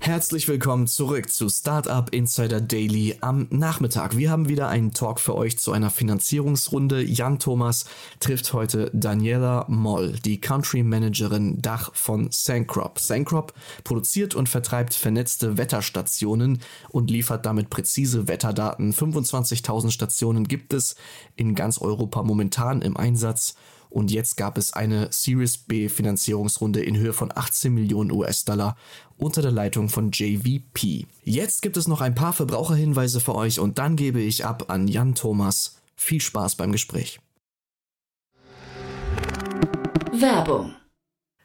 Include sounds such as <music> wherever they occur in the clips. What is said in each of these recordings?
Herzlich willkommen zurück zu Startup Insider Daily am Nachmittag. Wir haben wieder einen Talk für euch zu einer Finanzierungsrunde. Jan Thomas trifft heute Daniela Moll, die Country Managerin Dach von Sancrop. Sancrop produziert und vertreibt vernetzte Wetterstationen und liefert damit präzise Wetterdaten. 25.000 Stationen gibt es in ganz Europa momentan im Einsatz. Und jetzt gab es eine Series B Finanzierungsrunde in Höhe von 18 Millionen US-Dollar unter der Leitung von JVP. Jetzt gibt es noch ein paar Verbraucherhinweise für euch und dann gebe ich ab an Jan Thomas. Viel Spaß beim Gespräch. Werbung.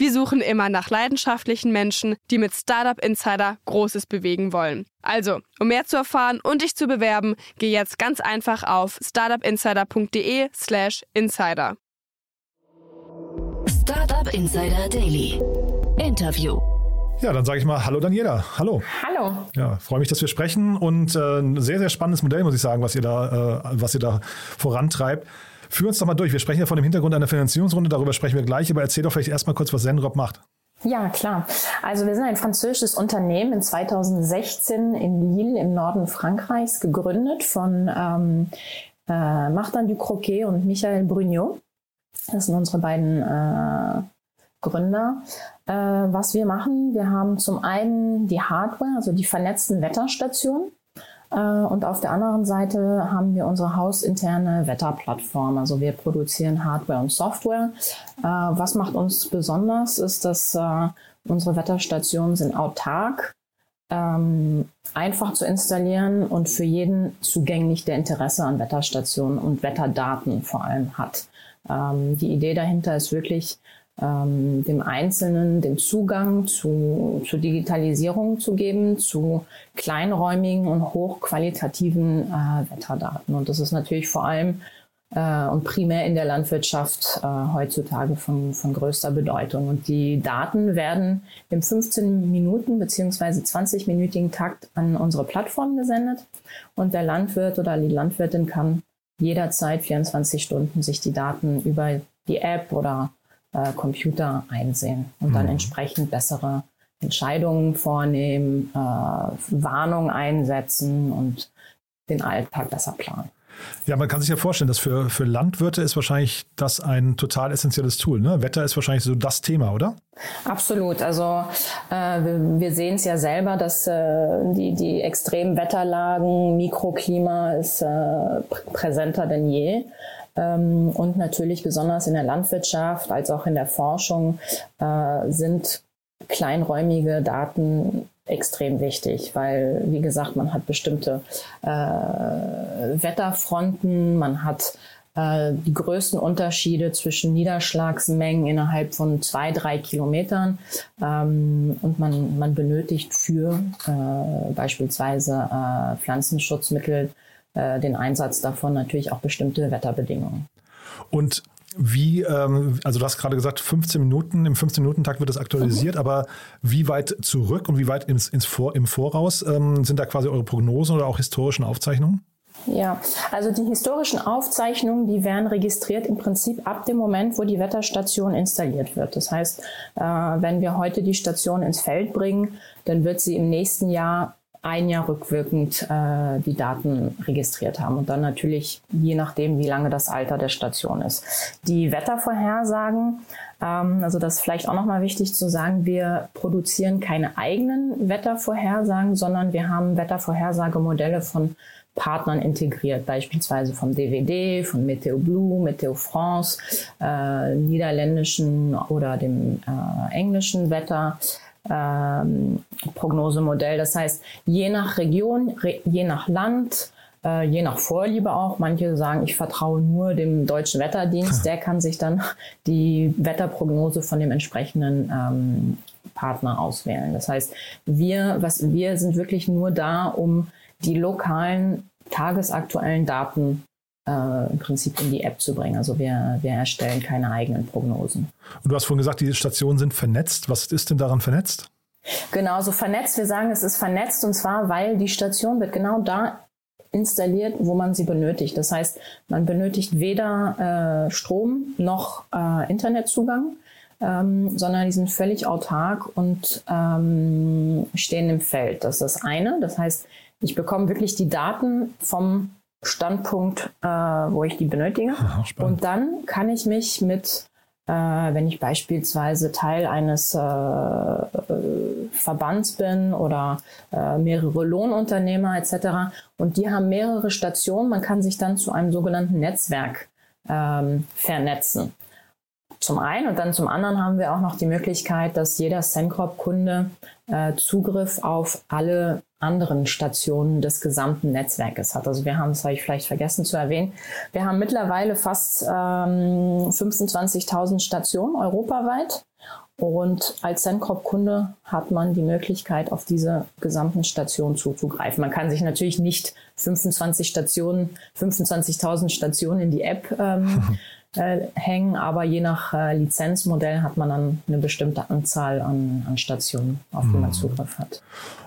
Wir suchen immer nach leidenschaftlichen Menschen, die mit Startup Insider Großes bewegen wollen. Also, um mehr zu erfahren und dich zu bewerben, geh jetzt ganz einfach auf startupinsider.de/slash insider. Startup Insider Daily. Interview. Ja, dann sage ich mal Hallo Daniela. Hallo. Hallo. Ja, freue mich, dass wir sprechen und äh, ein sehr, sehr spannendes Modell, muss ich sagen, was ihr da, äh, was ihr da vorantreibt. Führ uns doch mal durch. Wir sprechen ja von dem Hintergrund einer Finanzierungsrunde, darüber sprechen wir gleich, aber erzähl doch vielleicht erstmal kurz, was Zenrop macht. Ja, klar. Also wir sind ein französisches Unternehmen in 2016 in Lille im Norden Frankreichs gegründet von ähm, äh, Martin Ducroquet und Michael Brugnot. Das sind unsere beiden äh, Gründer. Äh, was wir machen, wir haben zum einen die Hardware, also die vernetzten Wetterstationen. Äh, und auf der anderen Seite haben wir unsere hausinterne Wetterplattform. Also wir produzieren Hardware und Software. Äh, was macht uns besonders, ist, dass äh, unsere Wetterstationen sind autark, ähm, einfach zu installieren und für jeden zugänglich, der Interesse an Wetterstationen und Wetterdaten vor allem hat. Ähm, die Idee dahinter ist wirklich, ähm, dem Einzelnen den Zugang zu, zur Digitalisierung zu geben, zu kleinräumigen und hochqualitativen äh, Wetterdaten. Und das ist natürlich vor allem äh, und primär in der Landwirtschaft äh, heutzutage von, von größter Bedeutung. Und die Daten werden im 15 Minuten beziehungsweise 20-minütigen Takt an unsere Plattform gesendet. Und der Landwirt oder die Landwirtin kann jederzeit 24 Stunden sich die Daten über die App oder äh, Computer einsehen und dann mhm. entsprechend bessere Entscheidungen vornehmen, äh, Warnung einsetzen und den Alltag besser planen. Ja, man kann sich ja vorstellen, dass für, für Landwirte ist wahrscheinlich das ein total essentielles Tool. Ne? Wetter ist wahrscheinlich so das Thema, oder? Absolut. Also äh, wir, wir sehen es ja selber, dass äh, die, die extremen Wetterlagen, Mikroklima ist äh, präsenter denn je. Ähm, und natürlich besonders in der Landwirtschaft als auch in der Forschung äh, sind kleinräumige Daten extrem wichtig, weil, wie gesagt, man hat bestimmte äh, Wetterfronten, man hat äh, die größten Unterschiede zwischen Niederschlagsmengen innerhalb von zwei, drei Kilometern. Ähm, und man, man benötigt für äh, beispielsweise äh, Pflanzenschutzmittel äh, den Einsatz davon natürlich auch bestimmte Wetterbedingungen. Und wie, ähm, also du hast gerade gesagt, 15 Minuten, im 15-Minuten-Takt wird das aktualisiert, mhm. aber wie weit zurück und wie weit ins, ins Vor, im Voraus ähm, sind da quasi eure Prognosen oder auch historischen Aufzeichnungen? Ja, also die historischen Aufzeichnungen, die werden registriert im Prinzip ab dem Moment, wo die Wetterstation installiert wird. Das heißt, äh, wenn wir heute die Station ins Feld bringen, dann wird sie im nächsten Jahr ein Jahr rückwirkend äh, die Daten registriert haben und dann natürlich je nachdem, wie lange das Alter der Station ist. Die Wettervorhersagen, ähm, also das ist vielleicht auch nochmal wichtig zu sagen, wir produzieren keine eigenen Wettervorhersagen, sondern wir haben Wettervorhersagemodelle von Partnern integriert, beispielsweise vom DWD, von Meteo Blue, Meteo France, äh, niederländischen oder dem äh, englischen Wetter. Ähm, Prognosemodell. Das heißt, je nach Region, re je nach Land, äh, je nach Vorliebe auch. Manche sagen, ich vertraue nur dem deutschen Wetterdienst. <laughs> Der kann sich dann die Wetterprognose von dem entsprechenden ähm, Partner auswählen. Das heißt, wir, was, wir sind wirklich nur da, um die lokalen tagesaktuellen Daten äh, im Prinzip in die App zu bringen. Also wir, wir erstellen keine eigenen Prognosen. Und du hast vorhin gesagt, die Stationen sind vernetzt. Was ist denn daran vernetzt? Genau, so vernetzt. Wir sagen, es ist vernetzt und zwar, weil die Station wird genau da installiert, wo man sie benötigt. Das heißt, man benötigt weder äh, Strom noch äh, Internetzugang, ähm, sondern die sind völlig autark und ähm, stehen im Feld. Das ist das eine. Das heißt, ich bekomme wirklich die Daten vom Standpunkt, äh, wo ich die benötige. Aha, und dann kann ich mich mit äh, wenn ich beispielsweise Teil eines äh, Verbands bin oder äh, mehrere Lohnunternehmer etc. Und die haben mehrere Stationen. Man kann sich dann zu einem sogenannten Netzwerk ähm, vernetzen. Zum einen und dann zum anderen haben wir auch noch die Möglichkeit, dass jeder Sencorp-Kunde äh, Zugriff auf alle anderen Stationen des gesamten Netzwerkes hat. Also wir haben, das habe ich vielleicht vergessen zu erwähnen, wir haben mittlerweile fast ähm, 25.000 Stationen europaweit. Und als Sencorp-Kunde hat man die Möglichkeit, auf diese gesamten Stationen zuzugreifen. Man kann sich natürlich nicht 25 Stationen, 25.000 Stationen in die App ähm, äh, <laughs> hängen, aber je nach äh, Lizenzmodell hat man dann eine bestimmte Anzahl an, an Stationen, auf die man mhm. Zugriff hat.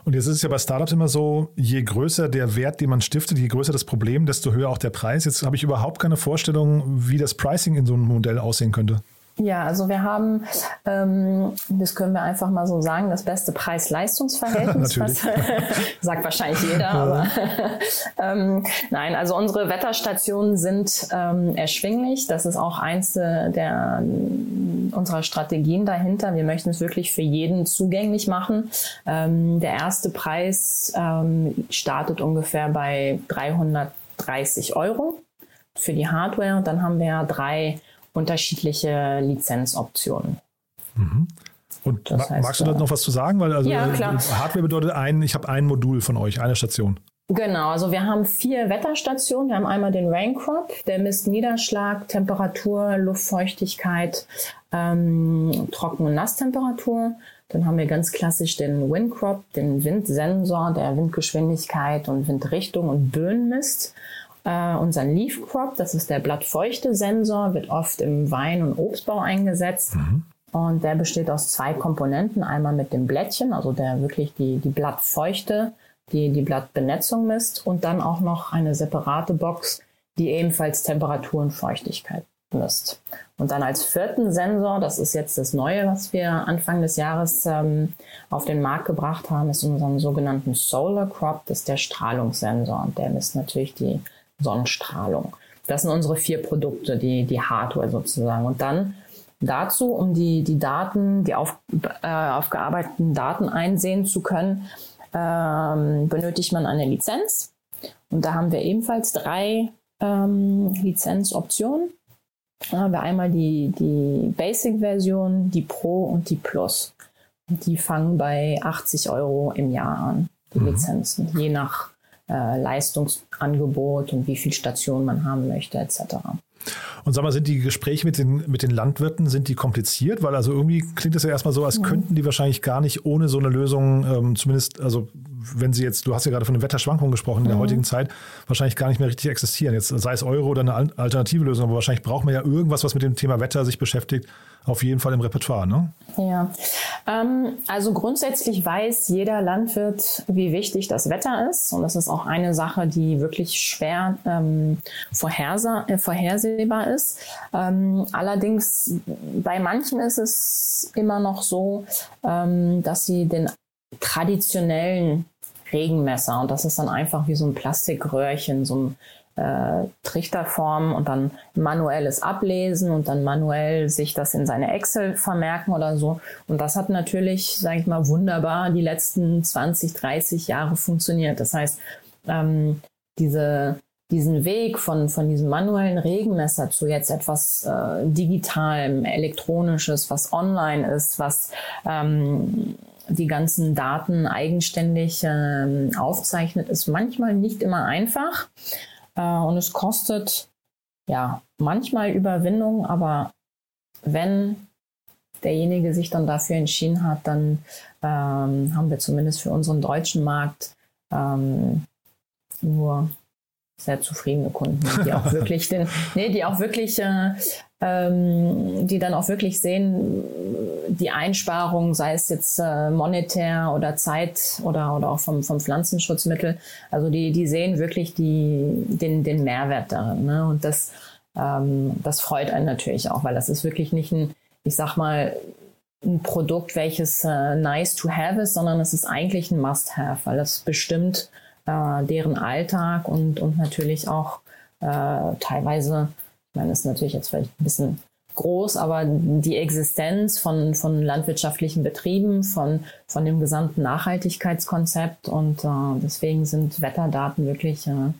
Und jetzt ist es ja bei Startups immer so, je größer der Wert, den man stiftet, je größer das Problem, desto höher auch der Preis. Jetzt habe ich überhaupt keine Vorstellung, wie das Pricing in so einem Modell aussehen könnte. Ja, also wir haben, ähm, das können wir einfach mal so sagen, das beste Preis-Leistungs-Verhältnis. <laughs> <laughs> sagt wahrscheinlich jeder, aber <laughs> ähm, nein, also unsere Wetterstationen sind ähm, erschwinglich. Das ist auch eins der unserer Strategien dahinter. Wir möchten es wirklich für jeden zugänglich machen. Ähm, der erste Preis ähm, startet ungefähr bei 330 Euro für die Hardware. Und dann haben wir drei unterschiedliche Lizenzoptionen. Mhm. Und das heißt, magst du da noch was zu sagen? Weil also ja, klar. Hardware bedeutet ein, ich habe ein Modul von euch, eine Station. Genau, also wir haben vier Wetterstationen. Wir haben einmal den Raincrop, der misst Niederschlag, Temperatur, Luftfeuchtigkeit, ähm, Trocken- und Nasstemperatur. Dann haben wir ganz klassisch den Windcrop, den Windsensor, der Windgeschwindigkeit und Windrichtung und Böen misst. Äh, unseren Leaf Crop, das ist der Blattfeuchte-Sensor, wird oft im Wein- und Obstbau eingesetzt. Mhm. Und der besteht aus zwei Komponenten. Einmal mit dem Blättchen, also der wirklich die, die Blattfeuchte, die die Blattbenetzung misst. Und dann auch noch eine separate Box, die ebenfalls Temperatur und Feuchtigkeit misst. Und dann als vierten Sensor, das ist jetzt das Neue, was wir Anfang des Jahres ähm, auf den Markt gebracht haben, ist unseren sogenannten Solar Crop, das ist der Strahlungssensor. Und der misst natürlich die Sonnenstrahlung. Das sind unsere vier Produkte, die, die Hardware sozusagen. Und dann dazu, um die, die Daten, die auf, äh, aufgearbeiteten Daten einsehen zu können, ähm, benötigt man eine Lizenz. Und da haben wir ebenfalls drei ähm, Lizenzoptionen. Da haben wir einmal die, die Basic-Version, die Pro und die Plus. Und die fangen bei 80 Euro im Jahr an, die mhm. Lizenzen, je nach äh, Leistungsangebot und wie viel Stationen man haben möchte etc. Und sag mal, sind die Gespräche mit den, mit den Landwirten, sind die kompliziert? Weil also irgendwie klingt es ja erstmal so, als könnten die wahrscheinlich gar nicht ohne so eine Lösung, ähm, zumindest, also wenn sie jetzt, du hast ja gerade von den Wetterschwankungen gesprochen in der mhm. heutigen Zeit, wahrscheinlich gar nicht mehr richtig existieren. Jetzt sei es Euro oder eine alternative Lösung, aber wahrscheinlich braucht man ja irgendwas, was mit dem Thema Wetter sich beschäftigt, auf jeden Fall im Repertoire, ne? Ja, ähm, also grundsätzlich weiß jeder Landwirt, wie wichtig das Wetter ist. Und das ist auch eine Sache, die wirklich schwer ähm, äh, vorhersehbar ist. Ähm, allerdings bei manchen ist es immer noch so, ähm, dass sie den traditionellen Regenmesser, und das ist dann einfach wie so ein Plastikröhrchen, so ein äh, Trichterform und dann manuelles Ablesen und dann manuell sich das in seine Excel vermerken oder so. Und das hat natürlich, sage ich mal, wunderbar die letzten 20, 30 Jahre funktioniert. Das heißt, ähm, diese, diesen Weg von, von diesem manuellen Regenmesser zu jetzt etwas äh, Digitalem, Elektronisches, was online ist, was ähm, die ganzen Daten eigenständig ähm, aufzeichnet, ist manchmal nicht immer einfach. Äh, und es kostet ja manchmal Überwindung, aber wenn derjenige sich dann dafür entschieden hat, dann ähm, haben wir zumindest für unseren deutschen Markt ähm, nur sehr zufriedene Kunden, die auch <laughs> wirklich den, nee, die auch wirklich, äh, ähm, die dann auch wirklich sehen, die Einsparung, sei es jetzt äh, monetär oder Zeit oder, oder auch vom, vom Pflanzenschutzmittel, also die, die sehen wirklich die, den, den Mehrwert darin. Ne? Und das, ähm, das freut einen natürlich auch, weil das ist wirklich nicht ein, ich sag mal, ein Produkt, welches äh, nice to have ist, sondern es ist eigentlich ein Must-have, weil es bestimmt äh, deren Alltag und, und natürlich auch äh, teilweise, ich meine, das ist natürlich jetzt vielleicht ein bisschen groß, aber die Existenz von, von landwirtschaftlichen Betrieben, von, von dem gesamten Nachhaltigkeitskonzept und äh, deswegen sind Wetterdaten wirklich äh,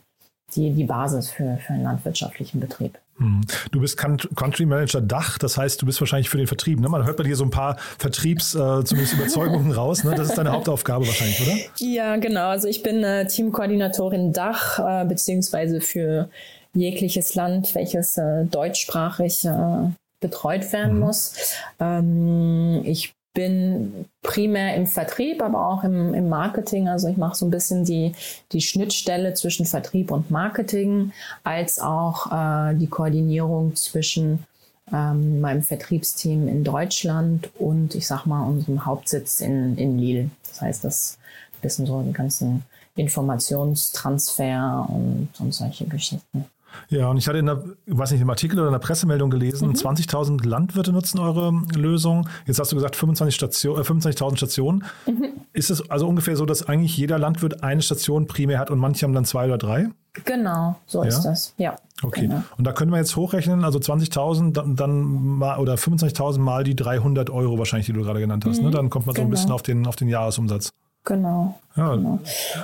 die, die Basis für, für einen landwirtschaftlichen Betrieb. Hm. Du bist Country Manager Dach, das heißt, du bist wahrscheinlich für den Vertrieb. Ne? Man hört bei dir so ein paar Vertriebs, äh, zumindest Überzeugungen <laughs> raus. Ne? Das ist deine Hauptaufgabe wahrscheinlich, oder? Ja, genau. Also ich bin äh, Teamkoordinatorin Dach, äh, beziehungsweise für jegliches Land, welches äh, deutschsprachig äh, betreut werden mhm. muss. Ähm, ich bin primär im Vertrieb, aber auch im, im Marketing. Also ich mache so ein bisschen die, die Schnittstelle zwischen Vertrieb und Marketing, als auch äh, die Koordinierung zwischen ähm, meinem Vertriebsteam in Deutschland und ich sag mal unserem Hauptsitz in, in Lille. Das heißt, das bisschen so die ganzen Informationstransfer und, und solche Geschichten. Ja, und ich hatte in der, weiß nicht, im Artikel oder in der Pressemeldung gelesen, mhm. 20.000 Landwirte nutzen eure Lösung. Jetzt hast du gesagt 25.000 Station, äh, 25 Stationen. Mhm. Ist es also ungefähr so, dass eigentlich jeder Landwirt eine Station primär hat und manche haben dann zwei oder drei? Genau, so ja? ist das. Ja. Okay. Genau. Und da können wir jetzt hochrechnen, also 20.000 dann, dann mal oder 25.000 mal die 300 Euro wahrscheinlich, die du gerade genannt hast. Ne? Mhm. Ne? Dann kommt man so ein genau. bisschen auf den, auf den Jahresumsatz. Genau. Ja, genau.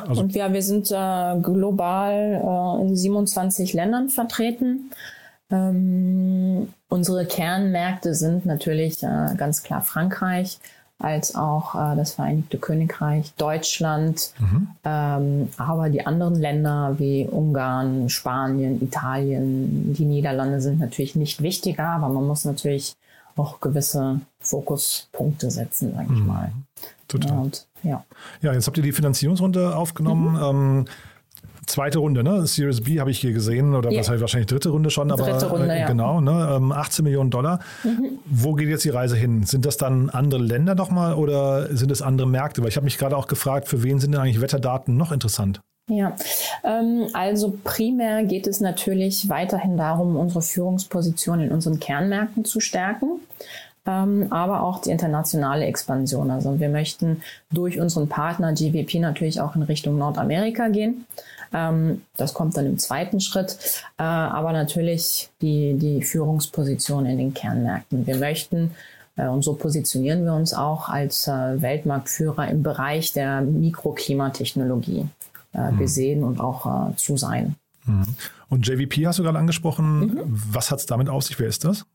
Also und ja, wir sind äh, global äh, in 27 Ländern vertreten. Ähm, unsere Kernmärkte sind natürlich äh, ganz klar Frankreich, als auch äh, das Vereinigte Königreich, Deutschland, mhm. ähm, aber die anderen Länder wie Ungarn, Spanien, Italien, die Niederlande sind natürlich nicht wichtiger, aber man muss natürlich auch gewisse Fokuspunkte setzen, sage ich mhm. mal. Total. Und, ja. ja, jetzt habt ihr die Finanzierungsrunde aufgenommen. Mhm. Ähm, zweite Runde, ne? Series B habe ich hier gesehen, oder ja. was heißt wahrscheinlich dritte Runde schon, aber dritte Runde, äh, ja. genau, ne? 18 ähm, Millionen Dollar. Mhm. Wo geht jetzt die Reise hin? Sind das dann andere Länder nochmal oder sind es andere Märkte? Weil ich habe mich gerade auch gefragt, für wen sind denn eigentlich Wetterdaten noch interessant? Ja, ähm, also primär geht es natürlich weiterhin darum, unsere Führungsposition in unseren Kernmärkten zu stärken ähm, aber auch die internationale Expansion. Also wir möchten durch unseren Partner GVP natürlich auch in Richtung Nordamerika gehen. Ähm, das kommt dann im zweiten Schritt, äh, aber natürlich die, die Führungsposition in den Kernmärkten. Wir möchten äh, und so positionieren wir uns auch als äh, Weltmarktführer im Bereich der Mikroklimatechnologie äh, mhm. gesehen und auch zu sein. Mhm. Und JVP hast du gerade angesprochen. Mhm. Was hat es damit auf sich? Wer ist das?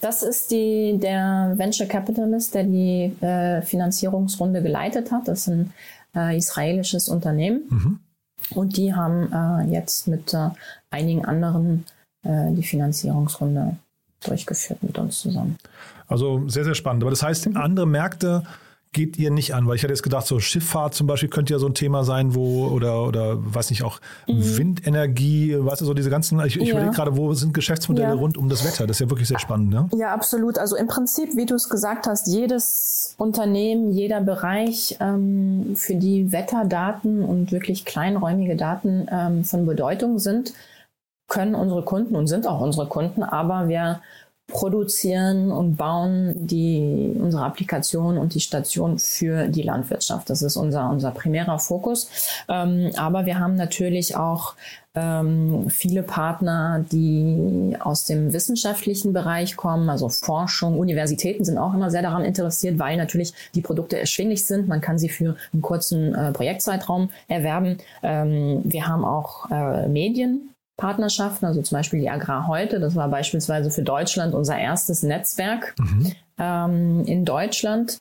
Das ist die, der Venture Capitalist, der die äh, Finanzierungsrunde geleitet hat. Das ist ein äh, israelisches Unternehmen. Mhm. Und die haben äh, jetzt mit äh, einigen anderen äh, die Finanzierungsrunde durchgeführt mit uns zusammen. Also sehr, sehr spannend. Aber das heißt, mhm. andere Märkte geht ihr nicht an? Weil ich hätte jetzt gedacht, so Schifffahrt zum Beispiel könnte ja so ein Thema sein, wo, oder, oder weiß nicht, auch mhm. Windenergie, weißt du, so diese ganzen, ich, ich ja. überlege gerade, wo sind Geschäftsmodelle ja. rund um das Wetter? Das ist ja wirklich sehr spannend, ne? Ja, absolut. Also im Prinzip, wie du es gesagt hast, jedes Unternehmen, jeder Bereich, ähm, für die Wetterdaten und wirklich kleinräumige Daten ähm, von Bedeutung sind, können unsere Kunden und sind auch unsere Kunden, aber wir produzieren und bauen die, unsere Applikation und die Station für die Landwirtschaft. Das ist unser, unser primärer Fokus. Ähm, aber wir haben natürlich auch ähm, viele Partner, die aus dem wissenschaftlichen Bereich kommen, also Forschung, Universitäten sind auch immer sehr daran interessiert, weil natürlich die Produkte erschwinglich sind. Man kann sie für einen kurzen äh, Projektzeitraum erwerben. Ähm, wir haben auch äh, Medien, Partnerschaften, also zum Beispiel die Agrar heute. Das war beispielsweise für Deutschland unser erstes Netzwerk mhm. ähm, in Deutschland.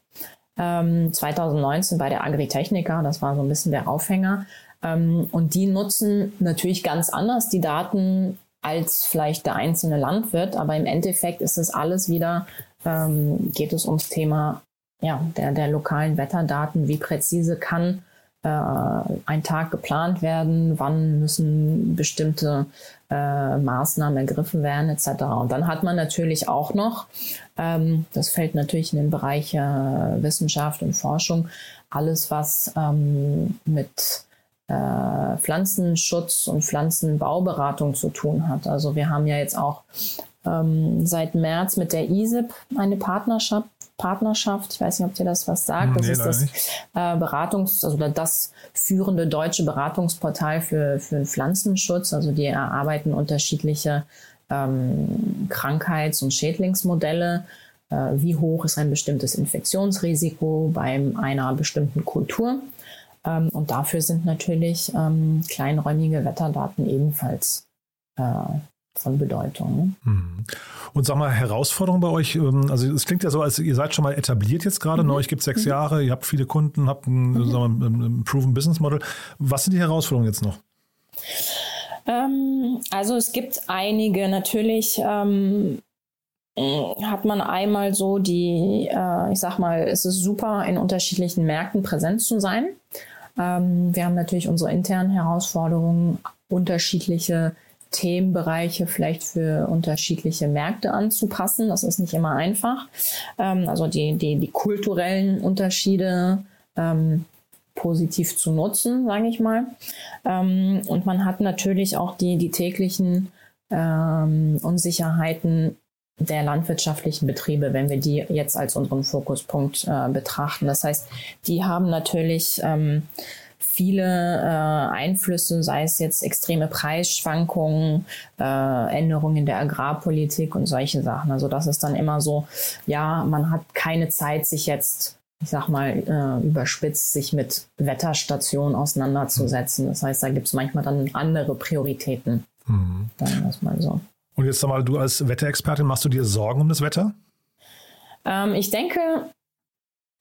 Ähm, 2019 bei der Agritechnica, das war so ein bisschen der Aufhänger. Ähm, und die nutzen natürlich ganz anders die Daten als vielleicht der einzelne Landwirt, aber im Endeffekt ist es alles wieder, ähm, geht es ums Thema ja, der, der lokalen Wetterdaten, wie präzise kann äh, ein Tag geplant werden, wann müssen bestimmte äh, Maßnahmen ergriffen werden etc. Und dann hat man natürlich auch noch, ähm, das fällt natürlich in den Bereich äh, Wissenschaft und Forschung, alles was ähm, mit äh, Pflanzenschutz und Pflanzenbauberatung zu tun hat. Also wir haben ja jetzt auch ähm, seit März mit der ISIP eine Partnerschaft Partnerschaft. Ich weiß nicht, ob dir das was sagt. Das nee, ist das äh, Beratungs-, also das führende deutsche Beratungsportal für, für Pflanzenschutz. Also die erarbeiten unterschiedliche ähm, Krankheits- und Schädlingsmodelle. Äh, wie hoch ist ein bestimmtes Infektionsrisiko bei einer bestimmten Kultur? Ähm, und dafür sind natürlich ähm, kleinräumige Wetterdaten ebenfalls äh, von Bedeutung. Ne? Mhm. Und sag mal, Herausforderung bei euch, ähm, also es klingt ja so, als ihr seid schon mal etabliert jetzt gerade, mhm. ne? euch gibt es sechs mhm. Jahre, ihr habt viele Kunden, habt ein, mhm. sagen wir, ein Proven Business Model. Was sind die Herausforderungen jetzt noch? Ähm, also es gibt einige. Natürlich ähm, hat man einmal so die, äh, ich sag mal, es ist super, in unterschiedlichen Märkten präsent zu sein. Ähm, wir haben natürlich unsere internen Herausforderungen, unterschiedliche Themenbereiche vielleicht für unterschiedliche Märkte anzupassen. Das ist nicht immer einfach. Ähm, also die, die, die kulturellen Unterschiede ähm, positiv zu nutzen, sage ich mal. Ähm, und man hat natürlich auch die, die täglichen ähm, Unsicherheiten der landwirtschaftlichen Betriebe, wenn wir die jetzt als unseren Fokuspunkt äh, betrachten. Das heißt, die haben natürlich ähm, viele äh, Einflüsse, sei es jetzt extreme Preisschwankungen, äh, Änderungen in der Agrarpolitik und solche Sachen. Also das ist dann immer so, ja, man hat keine Zeit, sich jetzt ich sag mal, äh, überspitzt, sich mit Wetterstationen auseinanderzusetzen. Das heißt, da gibt es manchmal dann andere Prioritäten. Mhm. Sagen wir es mal so. Und jetzt sag mal, du als Wetterexpertin, machst du dir Sorgen um das Wetter? Ähm, ich denke,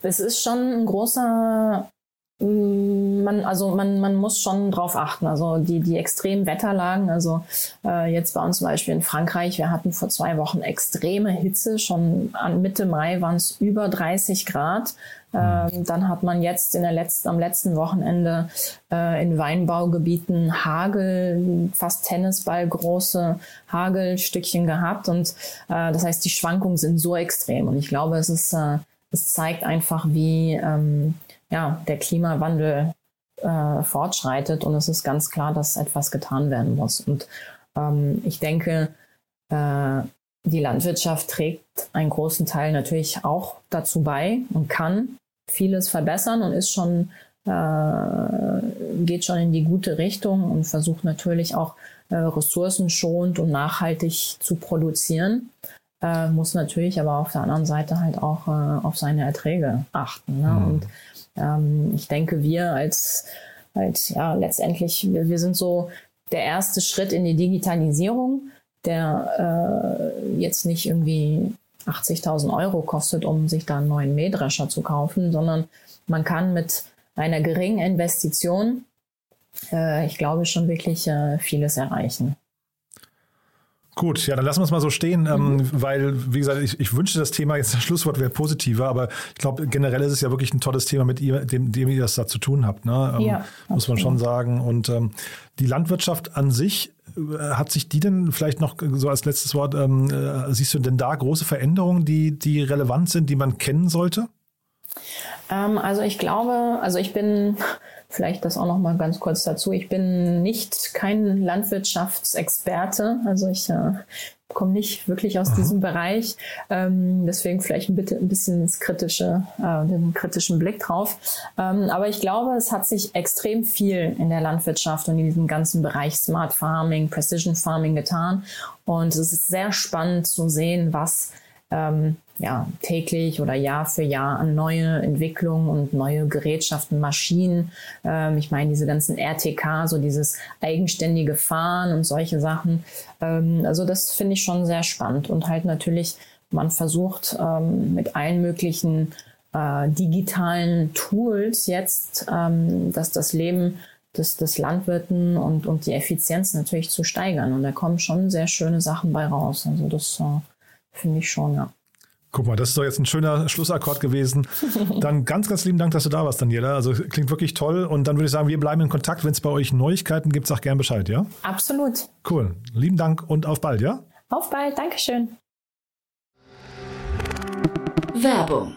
es ist schon ein großer man, also man, man muss schon drauf achten. Also die, die extremen Wetterlagen, also äh, jetzt bei uns zum Beispiel in Frankreich, wir hatten vor zwei Wochen extreme Hitze, schon an Mitte Mai waren es über 30 Grad. Ähm, dann hat man jetzt in der letzten, am letzten Wochenende äh, in Weinbaugebieten Hagel, fast Tennisball große Hagelstückchen gehabt. Und äh, das heißt, die Schwankungen sind so extrem. Und ich glaube, es ist, äh, es zeigt einfach, wie ähm, ja, der Klimawandel äh, fortschreitet und es ist ganz klar, dass etwas getan werden muss. Und ähm, ich denke, äh, die Landwirtschaft trägt einen großen Teil natürlich auch dazu bei und kann vieles verbessern und ist schon äh, geht schon in die gute Richtung und versucht natürlich auch äh, ressourcenschonend und nachhaltig zu produzieren. Äh, muss natürlich aber auf der anderen Seite halt auch äh, auf seine Erträge achten. Ne? Mhm. Und ähm, ich denke, wir als, als ja, letztendlich, wir, wir sind so der erste Schritt in die Digitalisierung, der äh, jetzt nicht irgendwie 80.000 Euro kostet, um sich da einen neuen Mähdrescher zu kaufen, sondern man kann mit einer geringen Investition, äh, ich glaube, schon wirklich äh, vieles erreichen. Gut, ja, dann lassen wir es mal so stehen, ähm, mhm. weil, wie gesagt, ich, ich wünschte, das Thema jetzt das Schlusswort wäre positiver, aber ich glaube, generell ist es ja wirklich ein tolles Thema, mit ihr, dem, dem ihr das da zu tun habt, ne? Ähm, ja, muss man schon sagen. Und ähm, die Landwirtschaft an sich, äh, hat sich die denn vielleicht noch so als letztes Wort, ähm, äh, siehst du denn da große Veränderungen, die, die relevant sind, die man kennen sollte? Ähm, also ich glaube, also ich bin vielleicht das auch noch mal ganz kurz dazu. Ich bin nicht kein Landwirtschaftsexperte, also ich äh, komme nicht wirklich aus Aha. diesem Bereich. Ähm, deswegen vielleicht ein, bitte, ein bisschen ins kritische, äh, den kritischen Blick drauf. Ähm, aber ich glaube, es hat sich extrem viel in der Landwirtschaft und in diesem ganzen Bereich Smart Farming, Precision Farming getan. Und es ist sehr spannend zu sehen, was ähm, ja, täglich oder Jahr für Jahr an neue Entwicklungen und neue Gerätschaften, Maschinen. Ähm, ich meine, diese ganzen RTK, so dieses eigenständige Fahren und solche Sachen. Ähm, also das finde ich schon sehr spannend und halt natürlich, man versucht ähm, mit allen möglichen äh, digitalen Tools jetzt, ähm, dass das Leben des, des Landwirten und, und die Effizienz natürlich zu steigern. Und da kommen schon sehr schöne Sachen bei raus. Also das äh, finde ich schon, ja. Guck mal, das ist doch jetzt ein schöner Schlussakkord gewesen. <laughs> Dann ganz, ganz lieben Dank, dass du da warst, Daniela. Also klingt wirklich toll. Und dann würde ich sagen, wir bleiben in Kontakt. Wenn es bei euch Neuigkeiten gibt, sag gern Bescheid, ja? Absolut. Cool. Lieben Dank und auf bald, ja? Auf bald. Dankeschön. Werbung.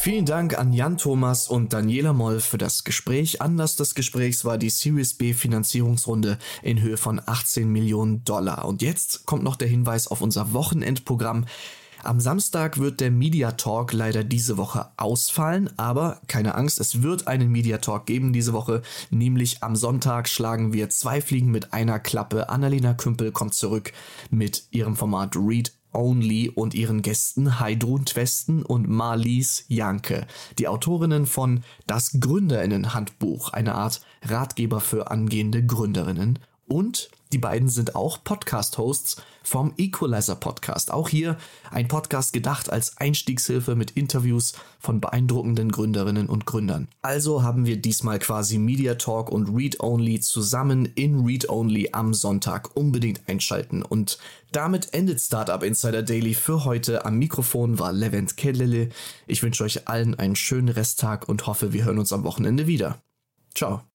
Vielen Dank an Jan Thomas und Daniela Moll für das Gespräch. Anlass des Gesprächs war die Series B Finanzierungsrunde in Höhe von 18 Millionen Dollar. Und jetzt kommt noch der Hinweis auf unser Wochenendprogramm. Am Samstag wird der Media Talk leider diese Woche ausfallen, aber keine Angst, es wird einen Media Talk geben diese Woche, nämlich am Sonntag schlagen wir zwei Fliegen mit einer Klappe. Annalena Kümpel kommt zurück mit ihrem Format Read Only und ihren Gästen Heidrun Twesten und Marlies Janke, die Autorinnen von Das Gründerinnen-Handbuch, eine Art Ratgeber für angehende Gründerinnen. Und die beiden sind auch Podcast-Hosts vom Equalizer Podcast. Auch hier ein Podcast gedacht als Einstiegshilfe mit Interviews von beeindruckenden Gründerinnen und Gründern. Also haben wir diesmal quasi Media Talk und Read Only zusammen in Read Only am Sonntag. Unbedingt einschalten. Und damit endet Startup Insider Daily für heute. Am Mikrofon war Levent Kellele. Ich wünsche euch allen einen schönen Resttag und hoffe, wir hören uns am Wochenende wieder. Ciao.